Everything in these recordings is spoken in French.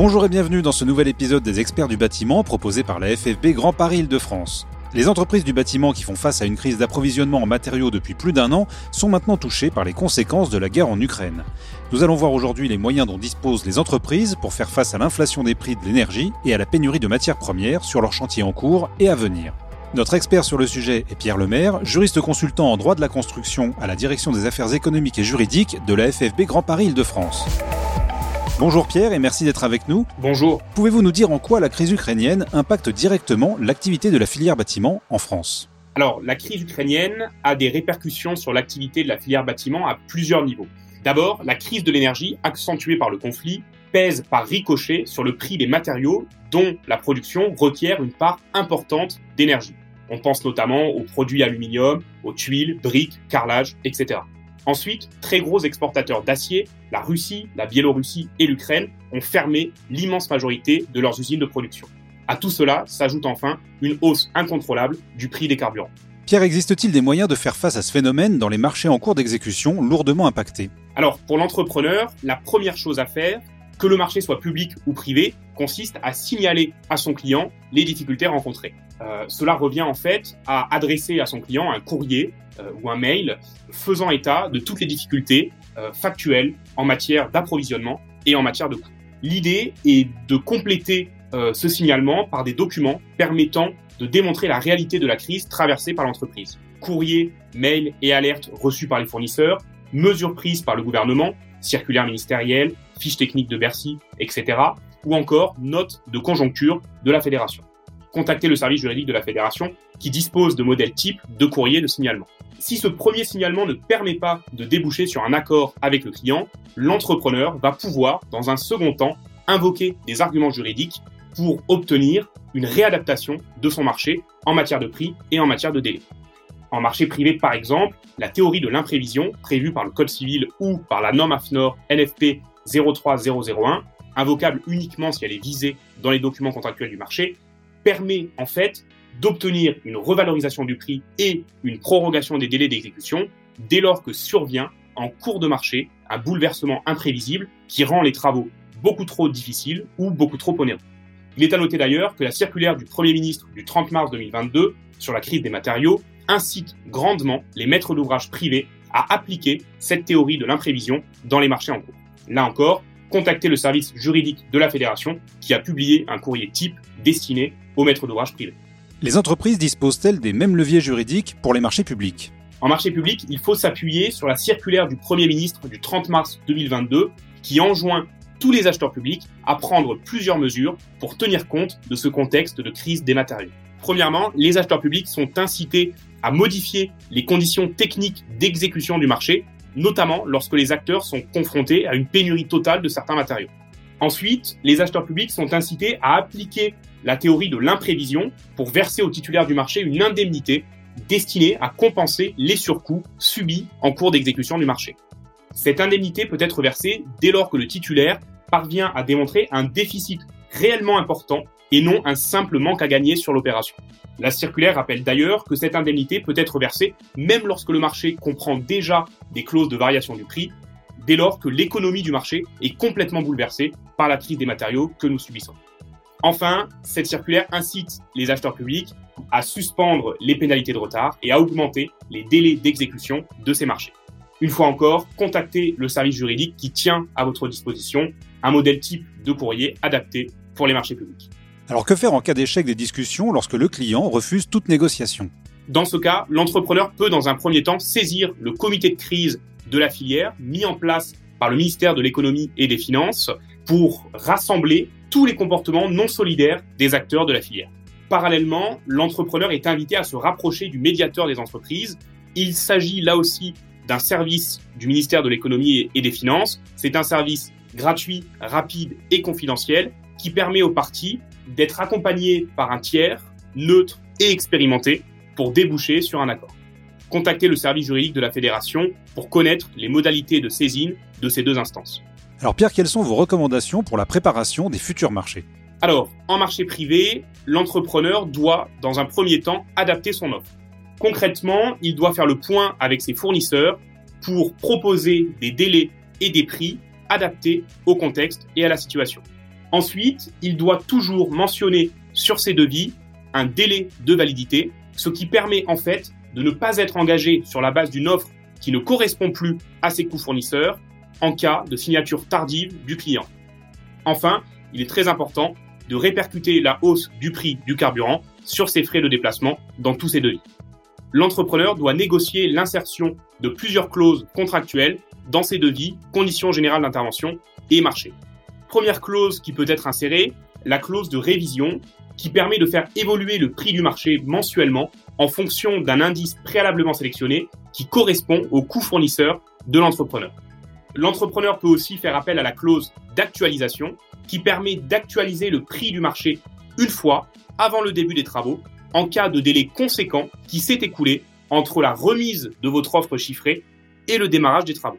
Bonjour et bienvenue dans ce nouvel épisode des experts du bâtiment proposé par la FFB Grand Paris Île-de-France. Les entreprises du bâtiment qui font face à une crise d'approvisionnement en matériaux depuis plus d'un an sont maintenant touchées par les conséquences de la guerre en Ukraine. Nous allons voir aujourd'hui les moyens dont disposent les entreprises pour faire face à l'inflation des prix de l'énergie et à la pénurie de matières premières sur leurs chantiers en cours et à venir. Notre expert sur le sujet est Pierre Lemaire, juriste consultant en droit de la construction à la direction des affaires économiques et juridiques de la FFB Grand Paris Île-de-France. Bonjour Pierre et merci d'être avec nous. Bonjour. Pouvez-vous nous dire en quoi la crise ukrainienne impacte directement l'activité de la filière bâtiment en France? Alors, la crise ukrainienne a des répercussions sur l'activité de la filière bâtiment à plusieurs niveaux. D'abord, la crise de l'énergie, accentuée par le conflit, pèse par ricochet sur le prix des matériaux dont la production requiert une part importante d'énergie. On pense notamment aux produits aluminium, aux tuiles, briques, carrelage, etc. Ensuite, très gros exportateurs d'acier, la Russie, la Biélorussie et l'Ukraine ont fermé l'immense majorité de leurs usines de production. À tout cela s'ajoute enfin une hausse incontrôlable du prix des carburants. Pierre, existe-t-il des moyens de faire face à ce phénomène dans les marchés en cours d'exécution lourdement impactés? Alors, pour l'entrepreneur, la première chose à faire, que le marché soit public ou privé, consiste à signaler à son client les difficultés rencontrées. Euh, cela revient en fait à adresser à son client un courrier euh, ou un mail faisant état de toutes les difficultés euh, factuelles en matière d'approvisionnement et en matière de coût. L'idée est de compléter ce signalement par des documents permettant de démontrer la réalité de la crise traversée par l'entreprise. Courrier, mail et alertes reçus par les fournisseurs, mesures prises par le gouvernement, circulaires ministérielles, fiches techniques de Bercy, etc. ou encore notes de conjoncture de la fédération contacter le service juridique de la fédération qui dispose de modèles types de courrier de signalement. Si ce premier signalement ne permet pas de déboucher sur un accord avec le client, l'entrepreneur va pouvoir, dans un second temps, invoquer des arguments juridiques pour obtenir une réadaptation de son marché en matière de prix et en matière de délai. En marché privé, par exemple, la théorie de l'imprévision, prévue par le Code civil ou par la norme AFNOR NFP 03001, invocable uniquement si elle est visée dans les documents contractuels du marché, permet en fait d'obtenir une revalorisation du prix et une prorogation des délais d'exécution dès lors que survient en cours de marché un bouleversement imprévisible qui rend les travaux beaucoup trop difficiles ou beaucoup trop onéreux. Il est à noter d'ailleurs que la circulaire du Premier ministre du 30 mars 2022 sur la crise des matériaux incite grandement les maîtres d'ouvrage privés à appliquer cette théorie de l'imprévision dans les marchés en cours. Là encore, contactez le service juridique de la fédération qui a publié un courrier type destiné aux maîtres d'ouvrage privés. Les entreprises disposent-elles des mêmes leviers juridiques pour les marchés publics? En marché public, il faut s'appuyer sur la circulaire du Premier ministre du 30 mars 2022 qui enjoint tous les acheteurs publics à prendre plusieurs mesures pour tenir compte de ce contexte de crise des matériaux. Premièrement, les acheteurs publics sont incités à modifier les conditions techniques d'exécution du marché notamment lorsque les acteurs sont confrontés à une pénurie totale de certains matériaux. Ensuite, les acheteurs publics sont incités à appliquer la théorie de l'imprévision pour verser aux titulaires du marché une indemnité destinée à compenser les surcoûts subis en cours d'exécution du marché. Cette indemnité peut être versée dès lors que le titulaire parvient à démontrer un déficit réellement important et non un simple manque à gagner sur l'opération. La circulaire rappelle d'ailleurs que cette indemnité peut être versée même lorsque le marché comprend déjà des clauses de variation du prix, dès lors que l'économie du marché est complètement bouleversée par la crise des matériaux que nous subissons. Enfin, cette circulaire incite les acheteurs publics à suspendre les pénalités de retard et à augmenter les délais d'exécution de ces marchés. Une fois encore, contactez le service juridique qui tient à votre disposition un modèle type de courrier adapté pour les marchés publics. Alors que faire en cas d'échec des discussions lorsque le client refuse toute négociation? Dans ce cas, l'entrepreneur peut dans un premier temps saisir le comité de crise de la filière mis en place par le ministère de l'économie et des finances pour rassembler tous les comportements non solidaires des acteurs de la filière. Parallèlement, l'entrepreneur est invité à se rapprocher du médiateur des entreprises. Il s'agit là aussi d'un service du ministère de l'économie et des finances. C'est un service gratuit, rapide et confidentiel qui permet aux parties d'être accompagné par un tiers neutre et expérimenté pour déboucher sur un accord. Contactez le service juridique de la fédération pour connaître les modalités de saisine de ces deux instances. Alors Pierre, quelles sont vos recommandations pour la préparation des futurs marchés? Alors, en marché privé, l'entrepreneur doit, dans un premier temps, adapter son offre. Concrètement, il doit faire le point avec ses fournisseurs pour proposer des délais et des prix adaptés au contexte et à la situation. Ensuite, il doit toujours mentionner sur ses devis un délai de validité, ce qui permet en fait de ne pas être engagé sur la base d'une offre qui ne correspond plus à ses coûts fournisseurs en cas de signature tardive du client. Enfin, il est très important de répercuter la hausse du prix du carburant sur ses frais de déplacement dans tous ses devis. L'entrepreneur doit négocier l'insertion de plusieurs clauses contractuelles dans ses devis, conditions générales d'intervention et marché. Première clause qui peut être insérée, la clause de révision qui permet de faire évoluer le prix du marché mensuellement en fonction d'un indice préalablement sélectionné qui correspond au coût fournisseur de l'entrepreneur. L'entrepreneur peut aussi faire appel à la clause d'actualisation qui permet d'actualiser le prix du marché une fois avant le début des travaux en cas de délai conséquent qui s'est écoulé entre la remise de votre offre chiffrée et le démarrage des travaux.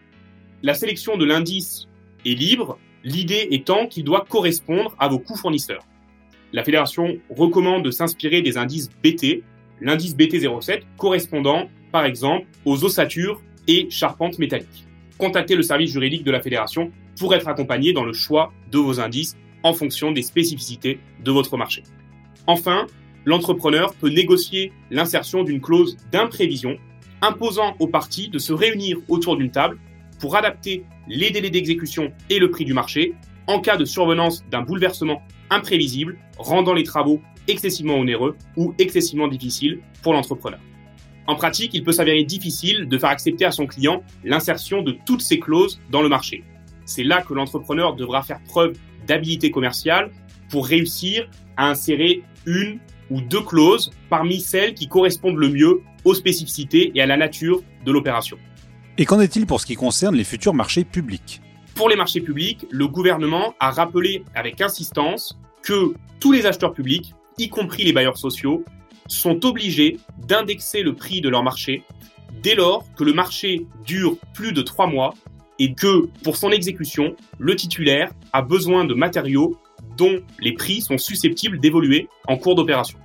La sélection de l'indice est libre, l'idée étant qu'il doit correspondre à vos coûts fournisseurs. La fédération recommande de s'inspirer des indices BT, l'indice BT07 correspondant par exemple aux ossatures et charpentes métalliques. Contactez le service juridique de la fédération pour être accompagné dans le choix de vos indices en fonction des spécificités de votre marché. Enfin, l'entrepreneur peut négocier l'insertion d'une clause d'imprévision imposant aux parties de se réunir autour d'une table pour adapter les délais d'exécution et le prix du marché en cas de survenance d'un bouleversement imprévisible rendant les travaux excessivement onéreux ou excessivement difficiles pour l'entrepreneur. En pratique, il peut s'avérer difficile de faire accepter à son client l'insertion de toutes ces clauses dans le marché. C'est là que l'entrepreneur devra faire preuve d'habilité commerciale pour réussir à insérer une ou deux clauses parmi celles qui correspondent le mieux aux spécificités et à la nature de l'opération. Et qu'en est-il pour ce qui concerne les futurs marchés publics? Pour les marchés publics, le gouvernement a rappelé avec insistance que tous les acheteurs publics, y compris les bailleurs sociaux, sont obligés d'indexer le prix de leur marché dès lors que le marché dure plus de trois mois et que pour son exécution, le titulaire a besoin de matériaux dont les prix sont susceptibles d'évoluer en cours d'opération.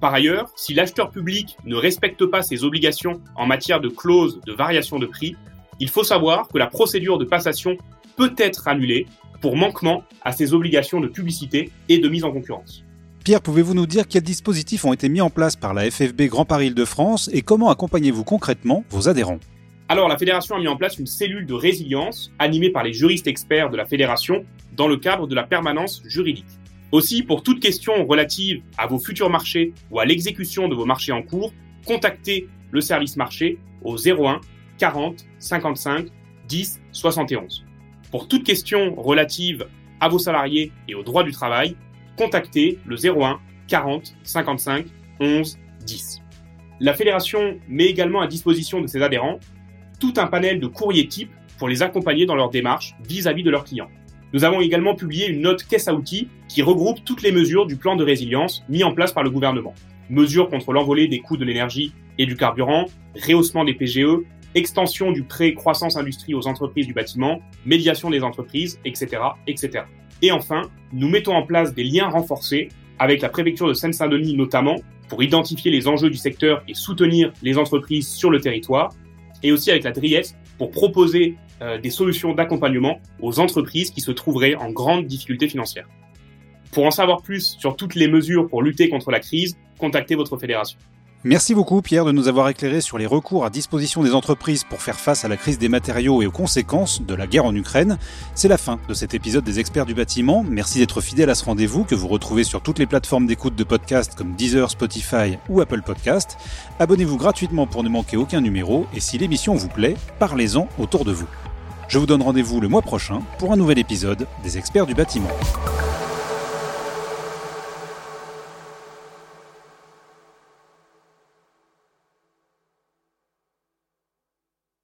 Par ailleurs, si l'acheteur public ne respecte pas ses obligations en matière de clause de variation de prix, il faut savoir que la procédure de passation peut être annulée pour manquement à ses obligations de publicité et de mise en concurrence. Pierre, pouvez-vous nous dire quels dispositifs ont été mis en place par la FFB Grand Paris Île-de-France et comment accompagnez-vous concrètement vos adhérents? Alors, la fédération a mis en place une cellule de résilience animée par les juristes experts de la fédération dans le cadre de la permanence juridique. Aussi, pour toute question relative à vos futurs marchés ou à l'exécution de vos marchés en cours, contactez le service marché au 01 40 55 10 71. Pour toute question relative à vos salariés et au droit du travail, contactez le 01 40 55 11 10. La fédération met également à disposition de ses adhérents tout un panel de courriers types pour les accompagner dans leur démarche vis-à-vis de leurs clients. Nous avons également publié une note caisse à outils qui regroupe toutes les mesures du plan de résilience mis en place par le gouvernement. Mesures contre l'envolée des coûts de l'énergie et du carburant, rehaussement des PGE, extension du prêt croissance industrie aux entreprises du bâtiment, médiation des entreprises, etc., etc. Et enfin, nous mettons en place des liens renforcés avec la préfecture de Seine-Saint-Denis notamment pour identifier les enjeux du secteur et soutenir les entreprises sur le territoire, et aussi avec la DRIES pour proposer euh, des solutions d'accompagnement aux entreprises qui se trouveraient en grande difficulté financière. Pour en savoir plus sur toutes les mesures pour lutter contre la crise, contactez votre fédération. Merci beaucoup Pierre de nous avoir éclairé sur les recours à disposition des entreprises pour faire face à la crise des matériaux et aux conséquences de la guerre en Ukraine. C'est la fin de cet épisode des experts du bâtiment. Merci d'être fidèle à ce rendez-vous que vous retrouvez sur toutes les plateformes d'écoute de podcasts comme Deezer, Spotify ou Apple Podcast. Abonnez-vous gratuitement pour ne manquer aucun numéro et si l'émission vous plaît, parlez-en autour de vous. Je vous donne rendez-vous le mois prochain pour un nouvel épisode des experts du bâtiment.